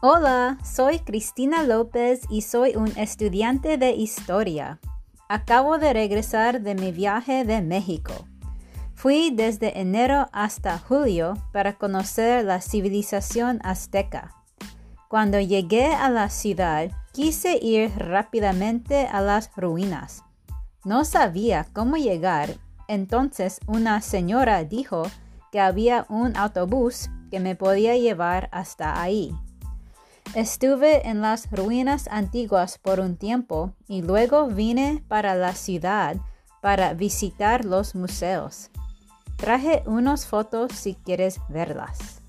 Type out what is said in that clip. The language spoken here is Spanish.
Hola, soy Cristina López y soy un estudiante de historia. Acabo de regresar de mi viaje de México. Fui desde enero hasta julio para conocer la civilización azteca. Cuando llegué a la ciudad, quise ir rápidamente a las ruinas. No sabía cómo llegar, entonces una señora dijo que había un autobús que me podía llevar hasta ahí. Estuve en las ruinas antiguas por un tiempo y luego vine para la ciudad para visitar los museos. Traje unas fotos si quieres verlas.